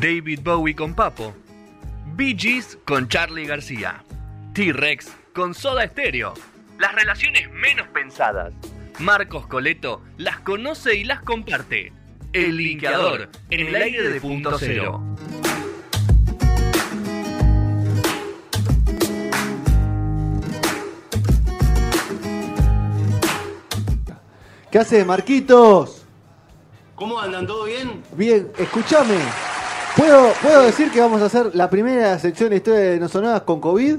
David Bowie con Papo. Bee Gees con Charlie García. T-Rex con Soda Stereo. Las relaciones menos pensadas. Marcos Coleto las conoce y las comparte. El linkeador en el aire de punto cero. ¿Qué hace, Marquitos? ¿Cómo andan? ¿Todo bien? Bien, escúchame. ¿Puedo, ¿Puedo decir que vamos a hacer la primera sección de historia de No Sonadas con COVID?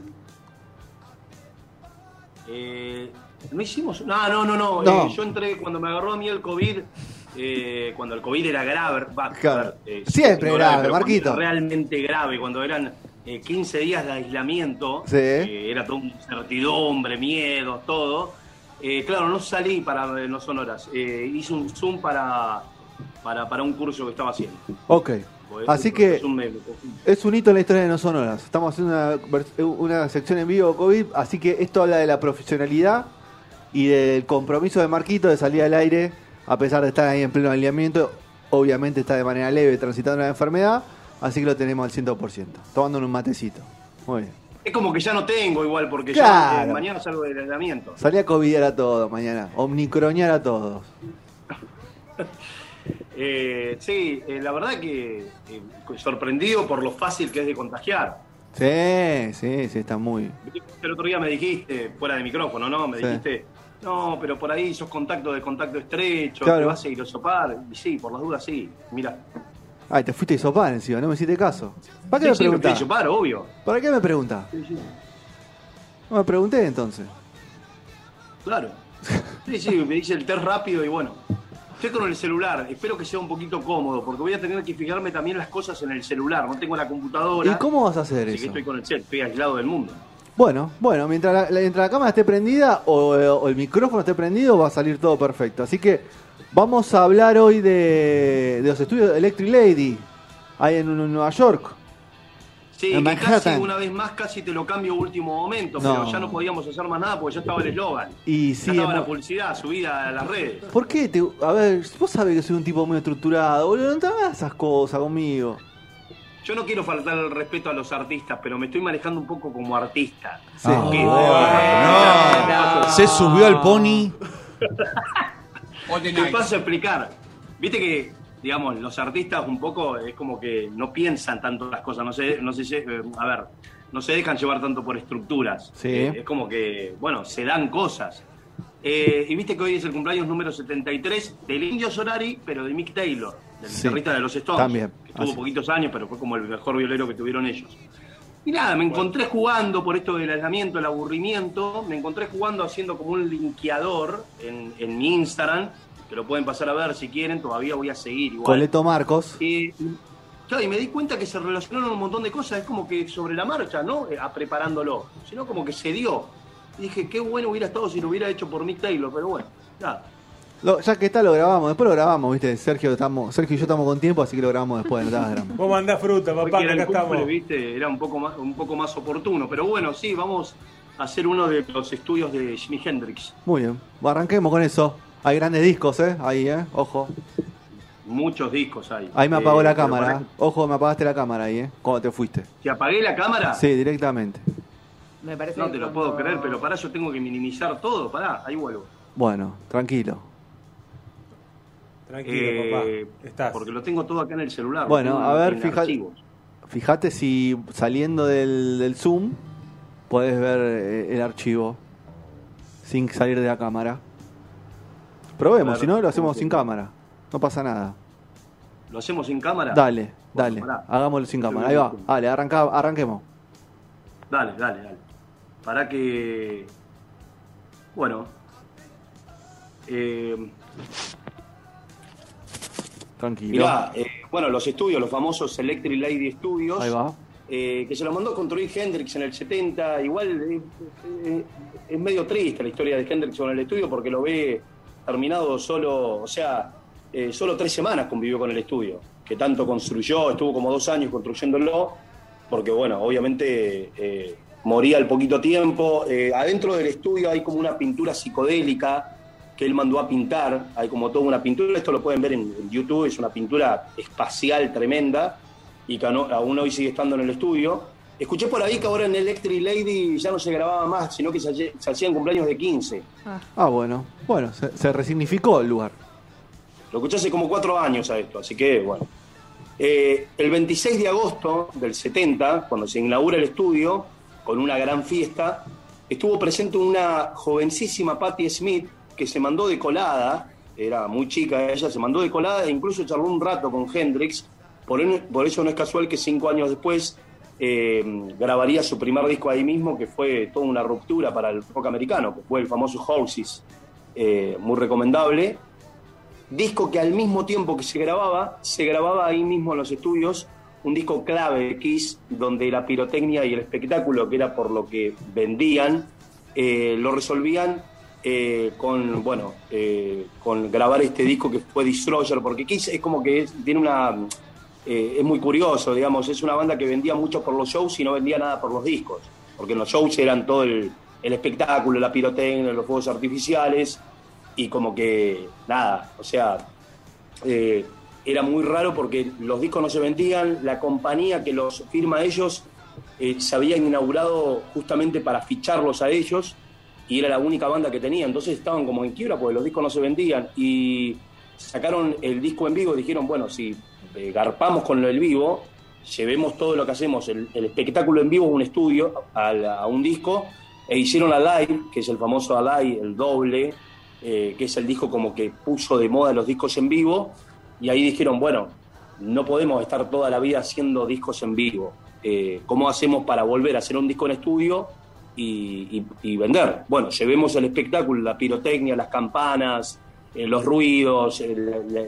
Eh, ¿No hicimos? No, no, no, no. No. Eh, yo entré cuando me agarró a mí el COVID, eh, cuando el COVID era grave. Claro. ver, eh, Siempre no grave, cuando Marquito. Realmente grave, cuando eran eh, 15 días de aislamiento, Sí. eh, era todo incertidumbre, miedo, todo. Eh, claro, no salí para eh, No Sonoras. Eh, hice un Zoom para, para, para un curso que estaba haciendo. Ok. Porque Así un- que es un meme. es un hito en la historia de No Sonoras. Estamos haciendo una, sección en vivo COVID, así que esto habla de la profesionalidad y del compromiso de Marquito de salir al aire, a pesar de estar ahí en pleno alineamiento. Obviamente está de manera leve transitando la enfermedad, así que lo tenemos al 100%, tomándonos un matecito. Muy bien. Es como que ya no tengo igual, porque Claro. ya eh, mañana salgo del aislamiento. Salí a covidear a todos mañana, omnicroñar a todos. Eh, sí, eh, la verdad que eh, sorprendido por lo fácil que es de contagiar. Sí, sí, sí, está muy... El otro día me dijiste, fuera de micrófono, ¿no? Me Sí. dijiste, no, pero por ahí sos contacto de contacto estrecho, Claro. te vas a ir a sopar. Y sí, por las dudas sí. Mira. Ay, te fuiste a hisopar encima, no me hiciste caso. ¿Para qué Sí, me sí, hisopar, obvio. ¿Para qué me sí. No me pregunté entonces. Claro. Sí, sí, me dice el test rápido y bueno. Estoy con el celular, espero que sea un poquito cómodo, porque voy a tener que fijarme también las cosas en el celular. No tengo la computadora. ¿Y cómo vas a hacer Así que eso? estoy con el cel, estoy aislado del mundo. Bueno, bueno, mientras la, la- mientras la cámara esté prendida o, o el micrófono esté prendido, va a salir todo perfecto. Así que vamos a hablar hoy de, de los estudios de Electric Lady, ahí en, en Nueva York. Sí, En que casi una vez más casi te lo cambio último momento, No. pero ya no podíamos hacer más nada porque ya estaba el eslogan. Y Ya sí, estaba la publicidad subida a las redes. ¿por qué? Te, a ver, vos sabés que soy un tipo muy estructurado, boludo, no te hagas esas cosas conmigo. Yo no quiero faltar el respeto a los artistas, pero me estoy manejando un poco como artista. Sí. Que- no. Se subió al pony. Te paso a explicar. Viste que, digamos, los artistas un poco es como que no piensan tanto las cosas, no se, no se, eh, a ver, no se dejan llevar tanto por estructuras. Sí. Eh, es como que, bueno, se dan cosas. Eh, y viste que hoy es el cumpleaños número 73 del Indio Solari, pero de Mick Taylor, del Sí. guitarrista de los Stones. También, Que tuvo así. poquitos años, pero fue como el mejor violero que tuvieron ellos. Y nada, me encontré jugando por esto del aislamiento, el aburrimiento, me encontré jugando haciendo como un linkeador en, en mi Instagram, que lo pueden pasar a ver si quieren, todavía voy a seguir igual. Coleto Marcos. Eh, claro, y me di cuenta que se relacionaron un montón de cosas, es como que sobre la marcha, ¿no? Eh, a preparándolo, sino como que se dio. Y dije, qué bueno hubiera estado si lo hubiera hecho por Mick Taylor, pero bueno, nada. Lo- ya que está, lo grabamos. Después lo grabamos, ¿viste? Sergio, estamos, Sergio y yo estamos con tiempo, así que lo grabamos después. No. Vos mandás fruta, papá, que acá cumple, estamos. viste, era un poco más, un poco más oportuno. Pero bueno, sí, vamos a hacer uno de los estudios de Jimi Hendrix. Muy bien. Arranquemos con eso. Hay grandes discos, ¿eh? Ahí, ¿eh? Ojo. Muchos discos hay. Ahí me apagó Eh, la cámara. para- Ojo, me apagaste la cámara ahí, ¿eh? Cuando te fuiste. ¿Te apagué la cámara? Sí, directamente. Me parece No te lo cuando- puedo creer, pero para yo tengo que minimizar todo. Pará, ahí vuelvo. Bueno, tranquilo. Tranquilo, Eh, papá. Estás. Porque lo tengo todo acá en el celular. Bueno, a ver, archivos. Fíjate si saliendo del, del Zoom podés ver eh, el archivo sin salir de la cámara. Probemos, si no lo hacemos sin cámara. No pasa nada. ¿Lo hacemos sin cámara? Dale, dale. pará. Hagámoslo sin cámara. Ahí va. Dale, arranca, arranquemos. Dale, dale, dale. Para que. Bueno. Eh, Tranquilo. mirá, eh, bueno, los estudios, los famosos Electric Lady Studios. Ahí va. eh, que se lo mandó a construir Hendrix en el 70. Igual es medio triste la historia de Hendrix con el estudio porque lo ve terminado solo, o sea, eh, solo tres semanas convivió con el estudio, que tanto construyó, estuvo como dos años construyéndolo, porque bueno, obviamente eh, moría al poquito tiempo. Eh, adentro del estudio hay como una pintura psicodélica que él mandó a pintar, hay como toda una pintura, esto lo pueden ver en, en YouTube, es una pintura espacial tremenda. y que aún hoy sigue estando en el estudio. Escuché por ahí que ahora en Electric Lady ya no se grababa más, sino que se, hacían cumpleaños de 15. Ah, bueno, bueno, se, resignificó el lugar. Lo escuché hace como cuatro años a esto, así que bueno. Eh, el 26 de agosto del 70, cuando se inaugura el estudio, con una gran fiesta, estuvo presente una jovencísima Patti Smith que se mandó de colada, era muy chica ella, se mandó de colada e incluso charló un rato con Hendrix, por, por eso no es casual que cinco años después eh, grabaría su primer disco ahí mismo, que fue toda una ruptura para el rock americano, que fue el famoso Horses, eh, muy recomendable. Disco que al mismo tiempo que se grababa, se grababa ahí mismo en los estudios, un disco clave de Kiss, donde la pirotecnia y el espectáculo, que era por lo que vendían, eh, lo resolvían con, bueno, con grabar este disco que fue Destroyer, porque Kiss es como que tiene una eh, es muy curioso, digamos, es una banda que vendía mucho por los shows y no vendía nada por los discos, porque en los shows eran todo el, espectáculo, la pirotecnia, los fuegos artificiales, y como que nada, o sea, eh, era muy raro porque los discos no se vendían, la compañía que los firma ellos eh, se había inaugurado justamente para ficharlos a ellos y era la única banda que tenía, entonces estaban como en quiebra porque los discos no se vendían y sacaron el disco en vivo y dijeron, bueno, si eh, garpamos con lo del vivo, llevemos todo lo que hacemos, el, espectáculo en vivo, un estudio, a, un disco, e hicieron la live, que es el famoso Alive, el doble, eh, que es el disco como que puso de moda los discos en vivo, y ahí dijeron, bueno, no podemos estar toda la vida haciendo discos en vivo. Eh, ¿Cómo hacemos para volver a hacer un disco en estudio y, vender? Bueno, llevemos el espectáculo, la pirotecnia, las campanas, los ruidos,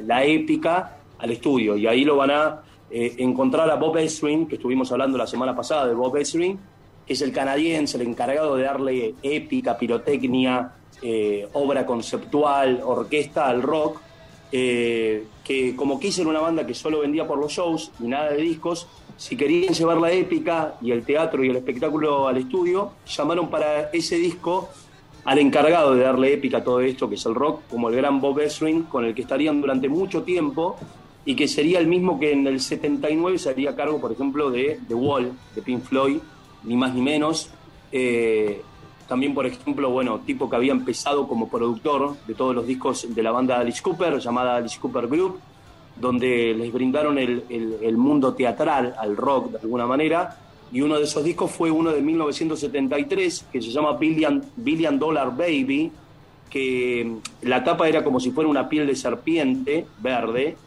la épica, al estudio. Y ahí lo van a eh, encontrar a Bob Ezrin, que estuvimos hablando la semana pasada de Bob Ezrin, que es el canadiense, el encargado de darle épica, pirotecnia, eh, obra conceptual, orquesta al rock, eh, que como quise era una banda que solo vendía por los shows y nada de discos, si querían llevar la épica y el teatro y el espectáculo al estudio, llamaron para ese disco al encargado de darle épica a todo esto, que es el rock, como el gran Bob Ezrin, con el que estarían durante mucho tiempo y que sería el mismo que en el 79 se haría cargo, por ejemplo, de The Wall, de Pink Floyd, ni más ni menos. Eh, también, por ejemplo, bueno, tipo que había empezado como productor de todos los discos de la banda Alice Cooper, llamada Alice Cooper Group, donde les brindaron el, el, mundo teatral al rock de alguna manera. Y uno de esos discos fue uno de 1973, que se llama Billion, Billion Dollar Baby, que la tapa era como si fuera una piel de serpiente verde,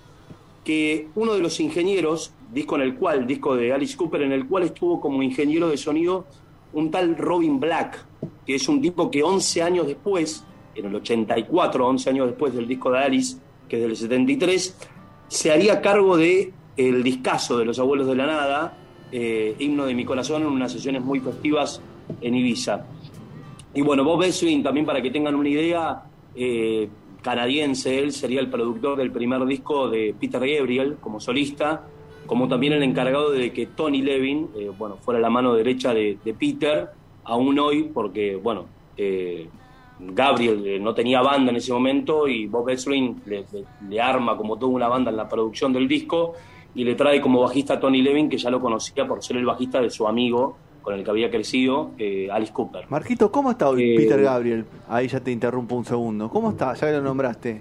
que uno de los ingenieros, disco en el cual, disco de Alice Cooper, en el cual estuvo como ingeniero de sonido un tal Robin Black, que es un tipo que 11 años después, en el 84, 11 años después del disco de Alice, que es del 73, se haría cargo de el discazo de Los Abuelos de la Nada, eh, Himno de mi Corazón, en unas sesiones muy festivas en Ibiza. Y bueno, Bob Eswin, también para que tengan una idea, eh, canadiense, él sería el productor del primer disco de Peter Gabriel como solista, como también el encargado de que Tony Levin, eh, bueno, fuera la mano derecha de, Peter, aún hoy, porque, bueno, eh, Gabriel eh, no tenía banda en ese momento y Bob Ezrin le, arma como toda una banda en la producción del disco y le trae como bajista a Tony Levin, que ya lo conocía por ser el bajista de su amigo con el que había crecido, eh, Alice Cooper. Marquito, ¿cómo está hoy eh, Peter Gabriel? Ahí ya te interrumpo un segundo. ¿Cómo está? Ya que lo nombraste.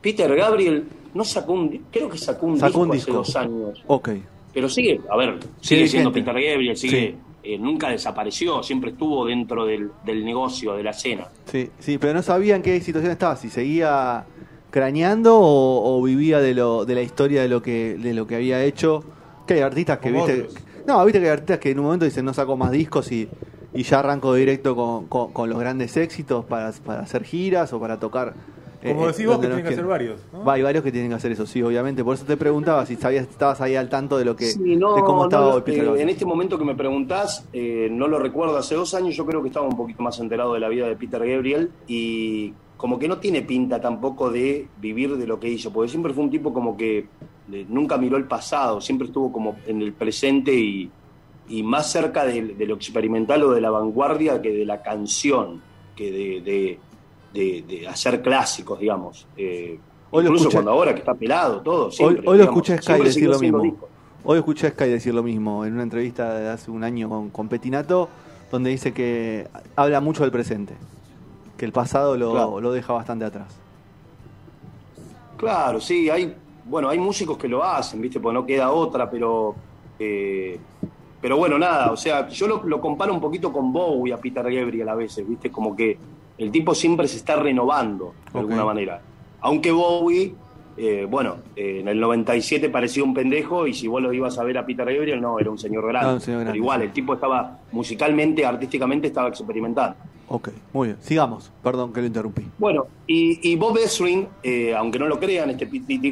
Peter Gabriel no sacó un, creo que sacó un, disco, hace dos años. Ok. Pero sigue, a ver, sigue siendo Peter Gabriel, sigue, eh, nunca desapareció, siempre estuvo dentro del, negocio, de la escena. Sí, sí, pero no sabía en qué situación estaba, si seguía craneando o, vivía de lo de la historia de lo que de lo que había hecho. Que hay artistas que viste no, viste que hay artistas que en un momento dicen no saco más discos y, ya arranco directo con, los grandes éxitos para, hacer giras o para tocar. Como eh, decís vos, que tienen que hacer varios. Va, hay varios que tienen que hacer eso, sí, obviamente. Por eso te preguntaba si sabías, estabas ahí al tanto de lo que de cómo estaba hoy En este momento que me preguntás, eh, no lo recuerdo. Hace dos años yo creo que estaba un poquito más enterado de la vida de Peter Gabriel y como que no tiene pinta tampoco de vivir de lo que hizo, porque siempre fue un tipo como que nunca miró el pasado, siempre estuvo como en el presente y, más cerca de, lo experimental o de la vanguardia que de la canción, que de, hacer clásicos, digamos. Eh, incluso cuando ahora que está pelado, todo. hoy, lo escuché Sky decir lo mismo. Hoy escuché a Sky decir lo mismo en una entrevista de hace un año con, con Petinato, donde dice que habla mucho del presente, que el pasado lo, Claro. lo deja bastante atrás. Claro, sí, hay, bueno, hay músicos que lo hacen, ¿viste? Porque no queda otra, pero, eh, pero bueno, nada, o sea, yo lo, lo comparo un poquito con Bowie a Peter Gabriel a veces, ¿viste? Como que el tipo siempre se está renovando, de alguna manera. Aunque Bowie, eh, bueno, eh, en el 97 parecía un pendejo y si vos lo ibas a ver a Peter Gabriel, no, era un señor grande. Un señor grande, pero igual, el tipo estaba musicalmente, artísticamente, estaba experimentando. Ok, muy bien. Sigamos. Perdón que lo interrumpí. Bueno, y, Bob Ezrin, eh, aunque no lo crean, este,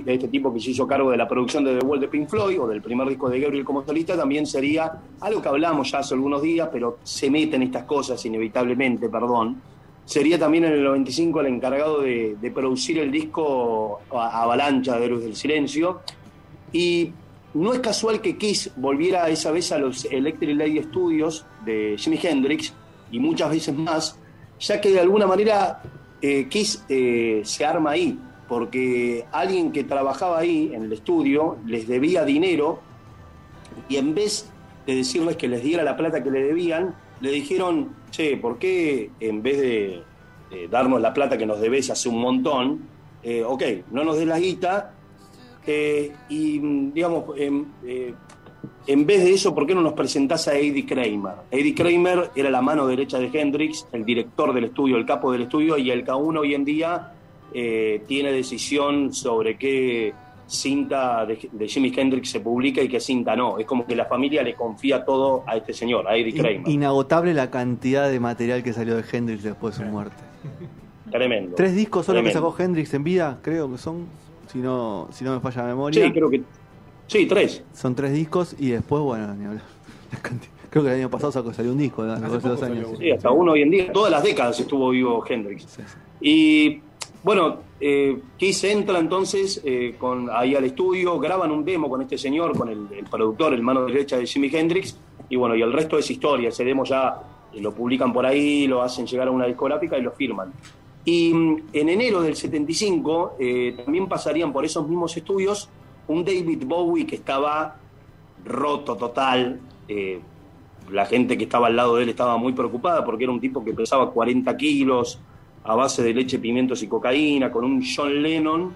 este tipo que se hizo cargo de la producción de The Wall de Pink Floyd o del primer disco de Gabriel como solista, también sería algo que hablamos ya hace algunos días, pero se meten estas cosas inevitablemente, perdón. Sería también en el 95 el encargado de, de producir el disco Avalancha de Héroes del Silencio. Y no es casual que Kiss volviera esa vez a los Electric Lady Studios de Jimi Hendrix y muchas veces más, ya que de alguna manera eh, Kiss eh, se arma ahí, porque alguien que trabajaba ahí en el estudio les debía dinero y en vez de decirles que les diera la plata que le debían, le dijeron, che, ¿por qué en vez de darnos la plata que nos debes hace un montón, eh, ok, no nos des la guita, eh, y mm, digamos, em, en vez de eso, ¿por qué no nos presentás a Eddie Kramer? Eddie Kramer era la mano derecha de Hendrix, el director del estudio, el capo del estudio, y el K1 hoy en día eh, tiene decisión sobre qué cinta de, de Jimi Hendrix se publica y qué cinta no. Es como que la familia le confía todo a este señor, a Eddie Kramer. inagotable la cantidad de material que salió de Hendrix después de su muerte. Tremendo. Tres discos solo que Tremendo. sacó Hendrix en vida, creo que son, si no, si no me falla la memoria. Sí, creo que. Sí, tres. Son tres discos y después, bueno, ni hablar. Creo que el año pasado sacó, salió un disco, ¿no? Hace dos años. Sí, hasta uno hoy en día. Todas las décadas estuvo vivo Hendrix. Sí, sí. Y bueno, eh, Kiss entra entonces eh, con, ahí al estudio, graban un demo con este señor, con el, el productor, el mano derecha de Jimi Hendrix, y bueno, y el resto es historia. Ese demo ya eh, lo publican por ahí, lo hacen llegar a una discográfica y lo firman. Y mm, en enero del 75 eh, también pasarían por esos mismos estudios un David Bowie que estaba roto total. eh, la gente que estaba al lado de él estaba muy preocupada porque era un tipo que pesaba 40 kilos a base de leche, pimientos y cocaína, con un John Lennon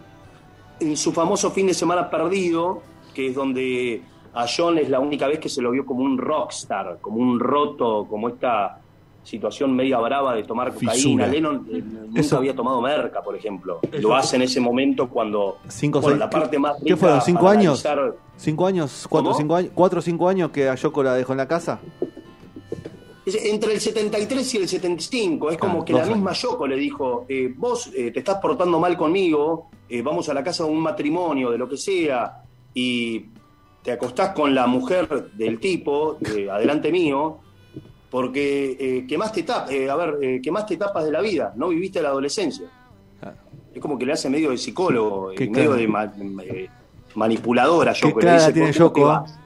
en su famoso fin de semana perdido, que es donde a John es la única vez que se lo vio como un rockstar, como un roto, como esta situación media brava de tomar cocaína. Fisura. Lennon eh, nunca Eso- había tomado merca, por ejemplo. Eso- Lo hace en ese momento cuando Cinco, bueno, seis- la parte más ¿Qué rica fueron? ¿Cinco años? analizar- ¿Cinco años? ¿Cuatro, cinco años? ¿Cuatro o cinco años que a Yoko la dejó en la casa? Entre el 73 y el 75, es como Claro, que la años. misma Yoko le dijo, eh, vos eh, te estás portando mal conmigo, eh, vamos a la casa de un matrimonio, de lo que sea, y te acostás con la mujer del tipo, de adelante mío, porque eh, quemaste etapas, a ver, eh, quemaste etapas de la vida, no viviste la adolescencia. Claro. Es como que le hace medio de psicólogo, Qué y medio claro. de ma- eh, manipuladora Yoko. le clara dice, tiene "¿Por qué Yoko, vas?".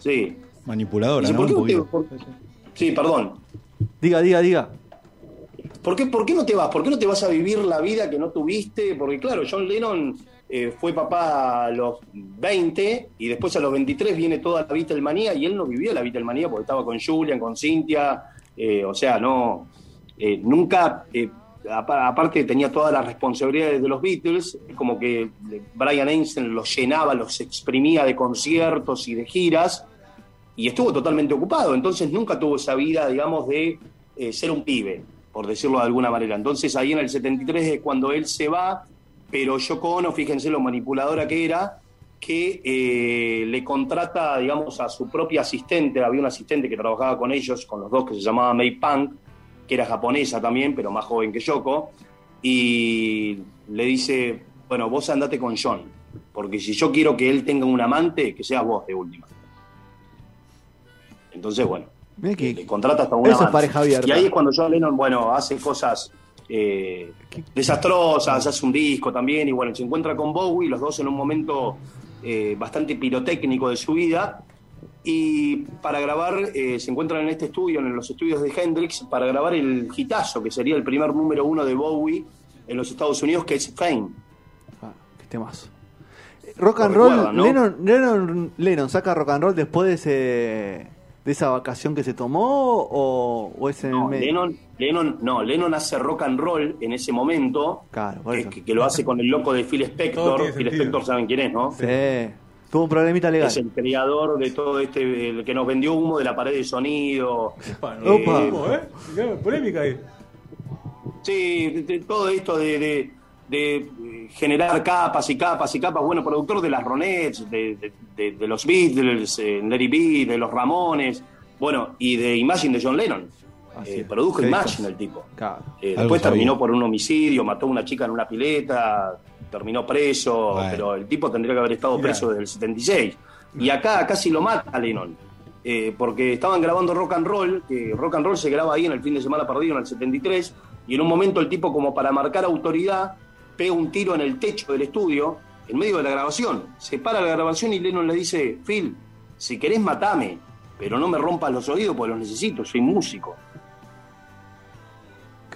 Sí. Manipuladora, Dice, ¿no? "¿Por qué no te- por- Sí, perdón. Diga, diga, diga. ¿Por qué, ¿Por qué no te vas? ¿Por qué no te vas a vivir la vida que no tuviste? Porque claro, John Lennon eh, fue papá a los 20 y después a los 23 viene toda la Beatlemanía y él no vivió la Beatlemanía porque estaba con Julian, con Cynthia, eh, o sea, no, eh, nunca, apa- aparte tenía todas las responsabilidades de los Beatles, es como que Brian Einstein los llenaba, los exprimía de conciertos y de giras y estuvo totalmente ocupado, entonces nunca tuvo esa vida, digamos, de ser un pibe, por decirlo de alguna manera. Entonces ahí en el 73 es cuando él se va, pero Yoko Ono, fíjense lo manipuladora que era, que eh, le contrata, digamos, a su propia asistente, había un asistente que trabajaba con ellos, con los dos, que se llamaba May Punk, que era japonesa también, pero más joven que Yoko, y le dice, bueno, vos andate con John, porque si yo quiero que él tenga un amante, que seas vos de última. Entonces, bueno, que- le contrata hasta una es amante. pareja abierta. Y ahí es cuando John Lennon, bueno, hace cosas eh, desastrosas, hace un disco también, y bueno, se encuentra con Bowie, los dos en un momento eh, bastante pirotécnico de su vida, y para grabar, eh, se encuentran en este estudio, en los estudios de Hendrix, para grabar el hitazo, que sería el primer número uno de Bowie en los Estados Unidos, que es Fame. Ah, qué temazo. Rock and roll. Lennon, Lennon, Lennon saca rock and roll después de ese de esa vacación que se tomó o, o es en el medio. Lennon, Lennon, no, Lennon hace rock and roll en ese momento, Claro, por que, eso. que- que lo hace con el loco de Phil Spector. Phil. Spector saben quién es, ¿no? Sí. Tuvo un problemita legal. Es el creador de todo este, el que nos vendió humo de la pared de sonido. Opa, no, Opa. ¿cómo, eh? Qué Polémica ahí. Sí, de- de todo esto de, de- de generar capas y capas y capas. Bueno, productor de las Ronettes, de, de- de- de los Beatles, eh, Larry B, de los Ramones, bueno, y de Imagine de John Lennon. Eh, produjo Imagine el tipo. Claro. Eh, después terminó por un homicidio, mató a una chica en una pileta, terminó preso, Bueno. pero el tipo tendría que haber estado Mirá. preso desde el 76. Y acá casi lo mata Lennon, eh, porque estaban grabando rock and roll, que rock and roll se graba ahí en el fin de semana perdido en el 73, y en un momento el tipo como para marcar autoridad pega un tiro en el techo del estudio, en medio de la grabación. Se para la grabación y Lennon le dice, Phil, si querés matame, pero no me rompas los oídos porque los necesito, soy músico.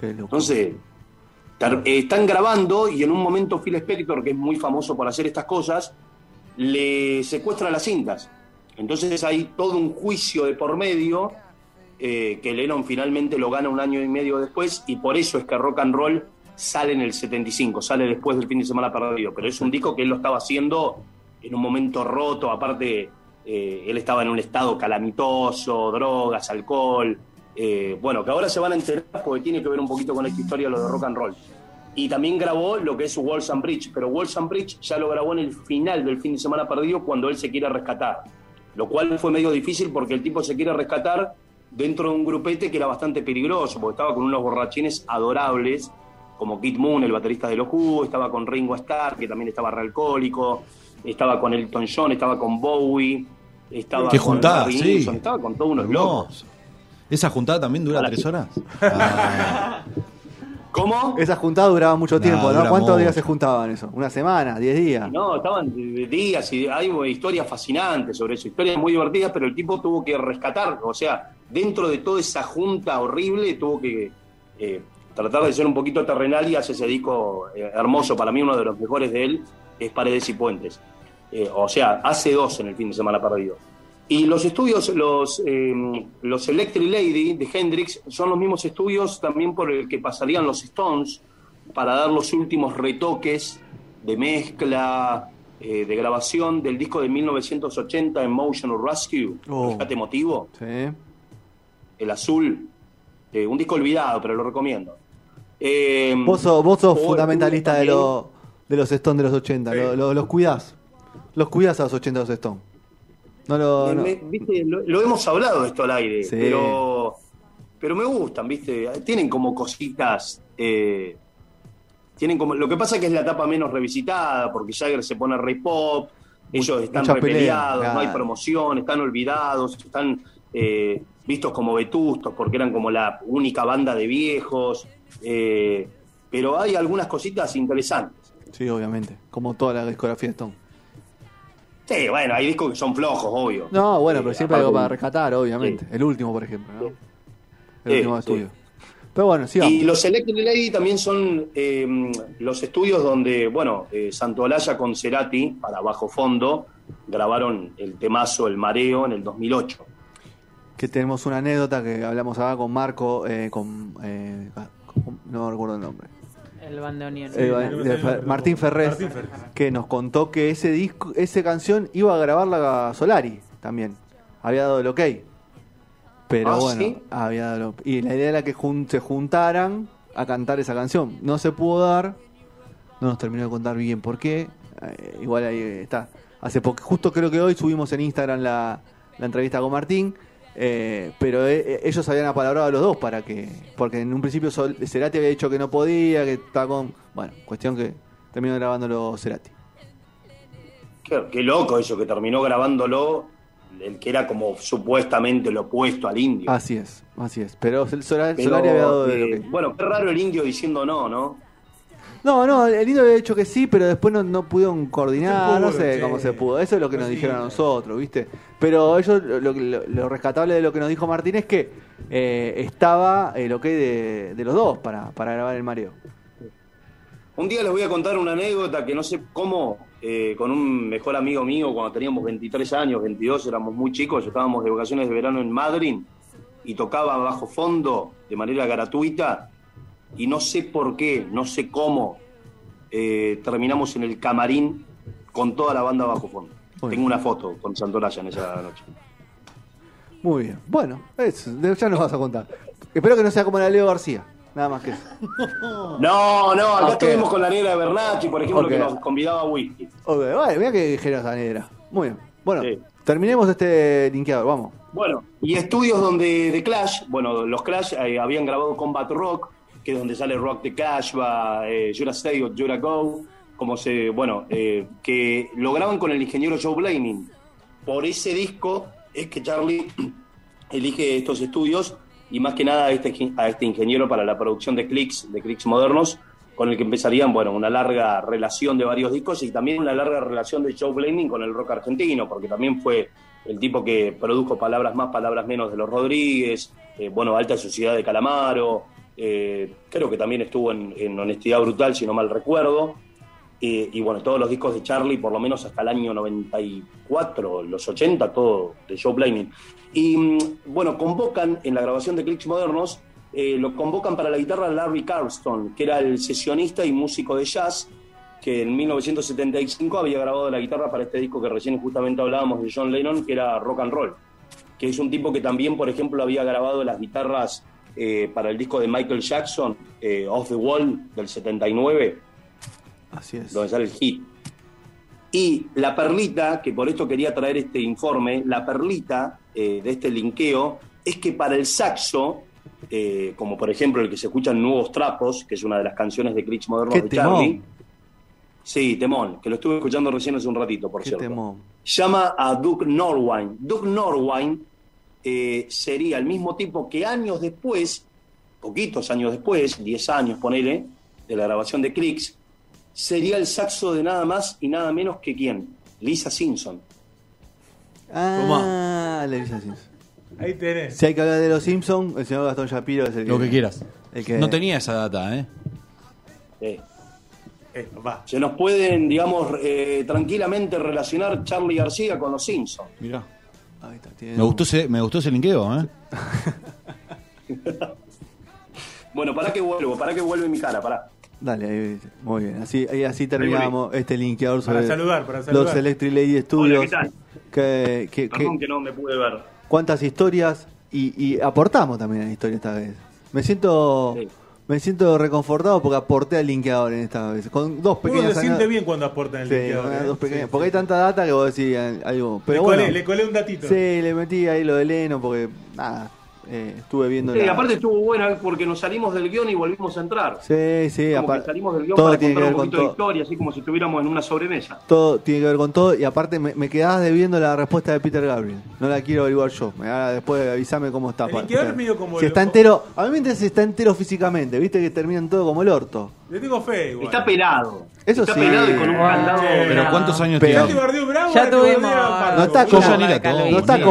Entonces, eh, están grabando y en un momento Phil Spector, que es muy famoso por hacer estas cosas, le secuestra las cintas. Entonces hay todo un juicio de por medio eh, que Lennon finalmente lo gana un año y medio después y por eso es que Rock and Roll sale en el 75, sale después del fin de semana perdido. Pero es un disco que él lo estaba haciendo en un momento roto, aparte eh, él estaba en un estado calamitoso, drogas, alcohol. Eh, bueno, que ahora se van a enterar porque tiene que ver un poquito con esta historia lo de rock and roll. Y también grabó lo que es Walls and Bridge, pero Walls and Bridge ya lo grabó en el final del fin de semana perdido cuando él se quiere rescatar. Lo cual fue medio difícil porque el tipo se quiere rescatar dentro de un grupete que era bastante peligroso, porque estaba con unos borrachines adorables, como Kid Moon, el baterista de los Who, estaba con Ringo Starr, que también estaba realcohólico, estaba con Elton John, estaba con Bowie, estaba con juntada, sí. Estaba con todos unos locos. ¿Esa juntada también dura Hola. tres horas? Ah, ¿Cómo? Esa juntada duraba mucho tiempo, ¿no? ¿Cuántos mucho. días se juntaban eso? ¿Una semana? ¿Diez días? No, estaban días y hay historias fascinantes sobre eso, historias muy divertidas, pero el tipo tuvo que rescatar, o sea, dentro de toda esa junta horrible, tuvo que eh, tratar de ser un poquito terrenal y hace ese disco eh, hermoso, para mí uno de los mejores de él es Paredes y Puentes. Eh, o sea, hace dos en el fin de semana perdido. Y los estudios, los, eh, los Electric Lady de Hendrix, son los mismos estudios también por el que pasarían los Stones para dar los últimos retoques de mezcla, eh, de grabación del disco de 1980 Emotional Rescue, Oh. Rescate Emotivo, Sí. el azul, eh, un disco olvidado, pero lo recomiendo. Eh, Vos sos, vos sos fundamentalista de, lo- de los Stones de los 80, Sí. lo- lo- los cuidás. Los cuidás a los 80 de los Stones. No lo. Eh, no. me- viste, lo, lo hemos hablado esto al aire, Sí. pero, pero me gustan, ¿viste? Tienen como cositas. eh, tienen como, lo que pasa es que es la etapa menos revisitada, porque Jagger se pone rey pop, ellos están mucha pelea, repeleados, no hay promoción, están olvidados, están eh, vistos como vetustos, porque eran como la única banda de viejos. eh, pero hay algunas cositas interesantes. Sí, obviamente. Como toda la discografía de Stone. Sí, bueno, hay discos que son flojos, obvio. No, bueno, pero siempre hay algo para rescatar, obviamente. El último, por ejemplo. El último estudio. Pero bueno, sí. Y los Electric Lady también son eh, los estudios donde, bueno, eh, Santolaya con Cerati, para bajo fondo, grabaron el temazo El Mareo en el 2008. Que tenemos una anécdota que hablamos acá con Marco, eh, con, eh, ah, con- No recuerdo el nombre. El bandoneón. Eh, Fer- Martín Ferrés, Martín Ferrés. que nos contó que ese disco, esa canción iba a grabarla a Solari también. Había dado el ok. Pero Ah, bueno, ¿sí? había dado el- Y la idea era que jun- se juntaran a cantar esa canción. No se pudo dar. No nos terminó de contar bien por qué. Eh, igual ahí está. Hace poco, justo creo que hoy subimos en Instagram la, la entrevista con Martín. Eh, pero eh, ellos habían apalabrado a los dos para que. Porque en un principio Sol- Cerati había dicho que no podía, que estaba con. Bueno, cuestión que terminó grabándolo Cerati. Qué, qué loco eso, que terminó grabándolo el que era como supuestamente lo opuesto al indio. Así es, así es. Pero el Solari, había dado de eh, lo que- Bueno, qué raro el indio diciendo no, ¿no? No, no, el indio había dicho que sí, pero después no, no pudieron coordinar, no sé sí. cómo se pudo. Eso es lo que nos Sí. dijeron a nosotros, ¿viste? Pero ellos, lo, lo- lo rescatable de lo que nos dijo Martín es que eh, estaba el ok de, de los dos para, para grabar el mareo. Un día les voy a contar una anécdota que no sé cómo, eh, con un mejor amigo mío, cuando teníamos 23 años, 22, éramos muy chicos, estábamos de vacaciones de verano en Madrid y tocaba bajo fondo de manera gratuita y no sé por qué, no sé cómo, eh, terminamos en el camarín con toda la banda bajo fondo. Muy Tengo una foto con Santolaya en esa noche. Muy bien. Bueno, eso, ya nos vas a contar. Espero que no sea como la Leo García. Nada más que eso. No, no, acá Ok. estuvimos con la negra de Bernacchi, por ejemplo, que nos convidaba a whisky. Ok, vale, mira que generosa negra. Muy bien. Bueno, Sí. terminemos este linkeador, vamos. Bueno, y estudios donde de Clash, bueno, los Clash eh, habían grabado Combat Rock, que es donde sale Rock the Clash, va eh, Jura Stay o Jura Go, como se, bueno, eh, que lo graban con el ingeniero Joe Blaming. Por ese disco es que Charlie elige estos estudios y más que nada a este, a este ingeniero para la producción de clics, de clics modernos, con el que empezarían, bueno, una larga relación de varios discos y también una larga relación de Joe Blaming con el rock argentino, porque también fue el tipo que produjo palabras más, palabras menos de los Rodríguez, eh, bueno, Alta Sociedad de Calamaro, eh, creo que también estuvo en, Honestidad Brutal, si no mal recuerdo, eh, y bueno, todos los discos de Charlie, por lo menos hasta el año 94, los 80, todo de Joe Blaming. Y mm, bueno, convocan en la grabación de Clicks Modernos, eh, lo convocan para la guitarra Larry Carlston, que era el sesionista y músico de jazz, que en 1975 había grabado la guitarra para este disco que recién justamente hablábamos de John Lennon, que era Rock and Roll, que es un tipo que también, por ejemplo, había grabado las guitarras eh, para el disco de Michael Jackson, eh, Off the Wall, del 79, Así es. donde sale el hit. Y la perlita, que por esto quería traer este informe, la perlita eh, de este linkeo es que para el saxo, eh, como por ejemplo el que se escucha en Nuevos Trapos, que es una de las canciones de Critch Modernos ¡Qué de temón! Charlie. Sí, temón, que lo estuve escuchando recién hace un ratito, por Qué cierto temón. llama a Duke Norwine. Duke Norwine eh, sería el mismo tipo que años después, poquitos años después, 10 años ponele, de la grabación de Clicks, sería el saxo de nada más y nada menos que quién? Lisa Simpson. Ah, la Lisa Simpson. Ahí tenés. Si hay que hablar de los Simpsons, el señor Gastón Shapiro es el Lo que quieras. el que- No tenía esa data, ¿eh? Eh, Eh, papá. se nos pueden, digamos, eh, tranquilamente relacionar Charlie García con los Simpsons. Mirá. Ahí está, tiene Me un- gustó ese, me gustó ese linkeo, ¿eh? Bueno, para que vuelvo, para que vuelve mi cara, para. Dale, ahí, muy bien. Así, ahí así terminamos este linkeador Para sobre saludar, para saludar. los Electric Lady Studios. Hola, ¿qué tal? Que- que- que- Perdón que no me pude ver. cuántas historias y, y aportamos también a la historia esta vez. Me siento Sí. Me siento reconfortado porque aporté al linkeador en esta vez. Con dos Uno pequeñas se siente bien cuando aportan el Sí, linkeador, ¿eh? dos pequeñas- Sí, porque hay tanta data que vos decís algo. Pero le, bueno, colé, le colé un datito. sí, le metí ahí lo de Leno porque nada, eh, estuve viendo Sí, la- aparte estuvo buena porque nos salimos del guion y volvimos a entrar. Sí, sí, como apar- que salimos del guion todo para tiene que contar ver un con poquito de todo. historia, así como si estuviéramos en una sobremesa. Todo tiene que ver con todo y aparte me, me quedabas debiendo la respuesta de Peter Gabriel. No la quiero averiguar yo. Me- ahora después avisame cómo está. El medio como si el- está entero, a mí me interesa si está entero físicamente. Viste que terminan todo como el orto. Le tengo fe igual. Está pelado. Eso está sí. pelado y con un Wow. candado. Pero. ¿cuántos años tiene? Ya tuvimos-. No está como-.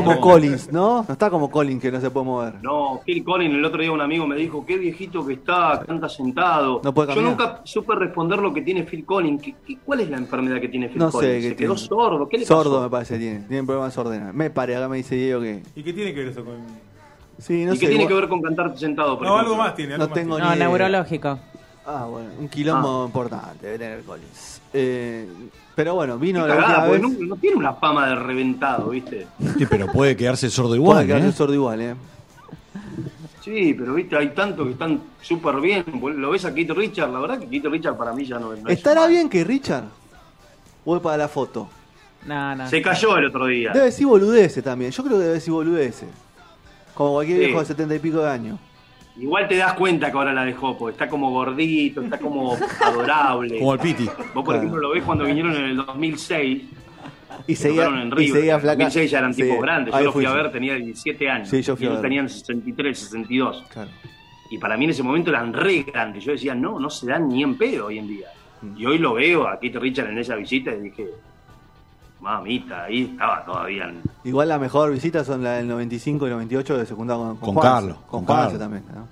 No está. Collins, ¿no? No está como Collins que no se puede mover. No, Phil Collins, el otro día un amigo me dijo, qué viejito que está, canta sentado. No puede Yo nunca supe responder lo que tiene Phil Collins. ¿Qué- qué- ¿Cuál es la enfermedad que tiene Phil No sé Collins? qué ¿Se quedó tiene. sordo? ¿Qué le Sordo pasó? me parece tiene. Tiene problemas sordenas. Me pare, acá me dice Diego que. ¿Y qué tiene que ver eso con.? Sí, no ¿Y sé. qué tiene igual- que ver con cantar sentado? por No, ejemplo? algo más tiene. Algo No más tengo tiene. No, ni idea. neurológico. Ah, bueno, un quilombo importante debe tener Collins. Eh, pero bueno, vino la cagada, última porque vez. no, no tiene una fama de reventado, ¿viste? Sí, pero puede quedarse sordo Puede igual, quedarse ¿eh? sordo igual, ¿eh? Sí, pero viste, hay tantos que están súper bien. Lo ves a Keith Richard, la verdad que Keith Richard para mí ya no, no es. ¿Estará bien que Richard? Voy para la foto. No, no. Se cayó el otro día. Debe decir boludece también. Yo creo que debe decir boludece. Como cualquier Sí. viejo de setenta y pico de años. Igual te das cuenta que ahora la dejó, porque está como gordito, está como adorable. Como el Piti. Vos, por Claro. ejemplo, lo ves cuando vinieron en el 2006. Y seguía, en y River. seguía En flaca. 2006 ya eran Sí, tipos grandes. Yo ahí lo fui fui a ver, tenía 17 años. Sí, yo fui y a ellos tenían 63, 62. Claro. Y para mí en ese momento eran re grandes. Yo decía, no, no se dan ni en pedo hoy en día. Mm. Y hoy lo veo a Keith Richard en esa visita y dije, mamita, ahí estaba todavía. en- Igual la mejor visita son la del 95 y 98 que se juntaban con. Carlos, Con con Juanse Carlos. también. ¿no?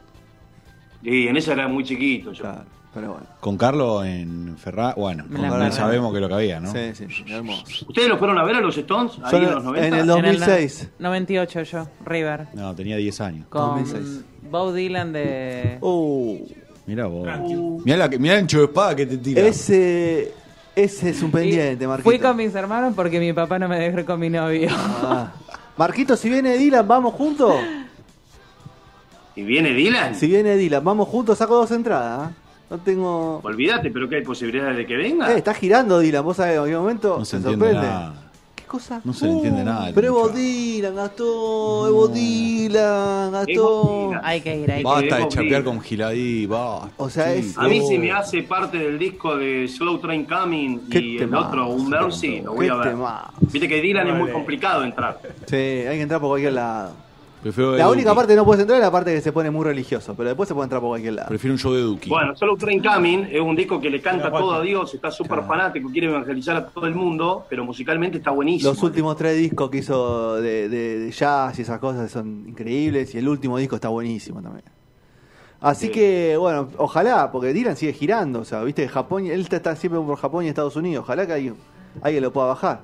Y en esa era muy chiquito yo. Claro. Pero bueno. Con Carlos en Ferrari. Bueno, En con Carlos sabemos que es lo que había, ¿no? Sí, sí, hermoso. ¿Ustedes lo fueron a ver a los Stones ahí Son en los 90? en el En el 2006. no- 98 yo, River. No, tenía 10 años. Con 2006. Bob Dylan de... Uh, Mirá vos. Uh, Mirá, la, mirá el ancho de espada que te tira. ese, ese es un pendiente, Marquito. Fui con mis hermanos porque mi papá no me dejó ir con mi novio. Ah. Marquito, si viene Dylan, ¿vamos juntos? ¿Y viene Dylan? Si viene Dylan, ¿vamos juntos? Saco dos entradas. ¿ah? No tengo... Olvídate, pero que hay posibilidades de que venga. Eh, está girando Dylan, vos sabés, en qué momento No se entiende sorprende. nada. ¿Qué cosa? No se le entiende nada Pero Evo. Dylan, Gastón, Evo Dylan, Gastón. Hay que ir, hay que ir. Basta de chapear con Giladí, basta. O sea, es... A mí si me hace parte del disco de Slow Train Coming y el otro, Un Mercy, lo voy a ver. Viste que Dylan es muy complicado entrar. Sí, hay que entrar por cualquier lado. Prefiero La única Duki. parte que no puedes entrar es la parte que se pone muy religioso, pero después se puede entrar por cualquier lado. Prefiero un show de Duki. Bueno, Slow Train Coming es un disco que le canta todo a Dios, está súper fanático, quiere evangelizar a todo el mundo, pero musicalmente está buenísimo. Los últimos tres discos que hizo de, de- de jazz y esas cosas son increíbles y el último disco está buenísimo también. Así Sí. que, bueno, ojalá, porque Dylan sigue girando, o sea, viste, Japón, él está, está siempre por Japón y Estados Unidos, ojalá que alguien, alguien lo pueda bajar.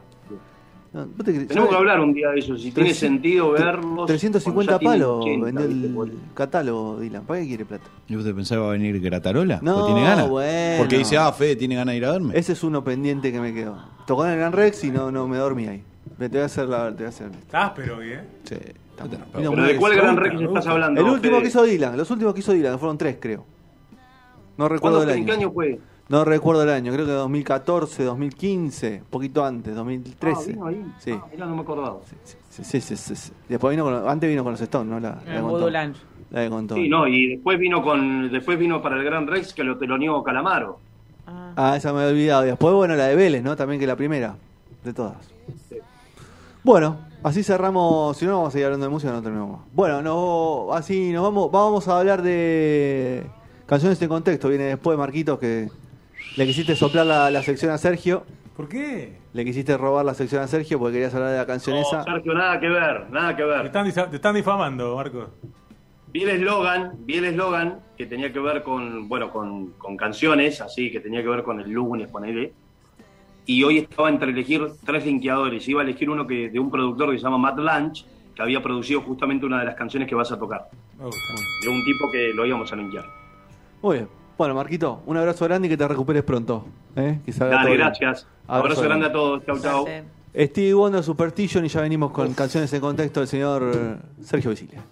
Tenemos que hablar un día de eso, si tiene 300 sentido verlos. 350 cuando ya tienen palos 80, vendió ¿viste? el catálogo Dylan, ¿para qué quiere plata? ¿Y usted pensaba va a venir Gratarola? No, ¿Porque tiene ganas? bueno. Porque dice, ah, Fede tiene ganas de ir a verme. Ese es uno pendiente que me quedó. Tocó en el Gran Rex y no, no me dormí ahí. Te voy a hacer la te voy a hacer. Está áspero hoy, ¿eh? Sí, está Pero. ¿Pero de cuál bien. Gran Rex estás hablando? El último Fede? que hizo Dylan, los últimos que hizo Dylan, fueron tres, creo. No recuerdo ¿Cuándo el fue? ¿En qué año. año fue? No recuerdo el año, creo que 2014, 2015, poquito antes, 2013. Ah, vino ahí. Sí. Ah, no me acordaba. Sí, sí, sí, sí, sí. Después vino con, antes vino con los Stones, ¿no? La, la contó. La contó. Sí, no, y después vino con después vino para el Gran Rex que lo teloneó Calamaro. Ah. Ah, esa me he olvidado. Y después, bueno, la de Vélez, ¿no? También que la primera. De todas. Bueno, así cerramos. Si no, vamos a seguir hablando de música, no terminamos. Bueno, no, así nos vamos. Vamos a hablar de canciones en contexto. Viene después, Marquitos, que le quisiste soplar la, la sección a Sergio. ¿Por qué? Le quisiste robar la sección a Sergio porque querías hablar de la canción No, esa. Sergio, nada que ver, nada que Te ver. están, te están difamando, Marco. Vi el eslogan, vi el eslogan que tenía que ver con, bueno, con, con canciones, así, que tenía que ver con el lunes, ponele. Y hoy estaba entre elegir tres linkeadores. Iba a elegir uno que de un productor que se llama Matt Lange, que había producido justamente una de las canciones que vas a tocar. De un tipo que lo íbamos a linkear. Muy bien. Bueno, Marquito, un abrazo grande y que te recuperes pronto. ¿eh? Que Dale, gracias. Abrazo Abrazo grande a todos. Chau, chau. Stevie Wonder, Superstition y ya venimos con canciones en contexto del señor Sergio Visilia.